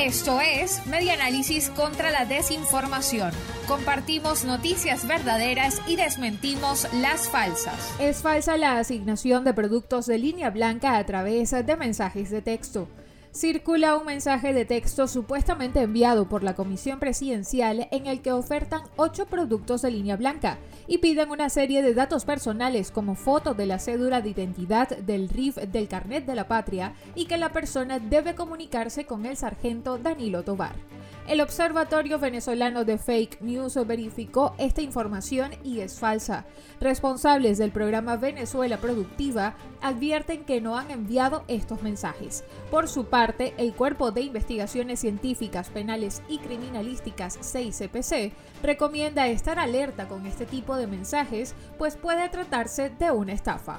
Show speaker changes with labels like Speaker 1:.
Speaker 1: Esto es Media Análisis contra la Desinformación. Compartimos noticias verdaderas y desmentimos las falsas.
Speaker 2: Es falsa la asignación de productos de línea blanca a través de mensajes de texto circula un mensaje de texto supuestamente enviado por la Comisión Presidencial en el que ofertan ocho productos de línea blanca y piden una serie de datos personales como foto de la cédula de identidad del RIF del carnet de la patria y que la persona debe comunicarse con el sargento Danilo Tobar. El Observatorio Venezolano de Fake News verificó esta información y es falsa. Responsables del programa Venezuela Productiva advierten que no han enviado estos mensajes. Por su parte, el Cuerpo de Investigaciones Científicas, Penales y Criminalísticas 6CPC recomienda estar alerta con este tipo de mensajes, pues puede tratarse de una estafa.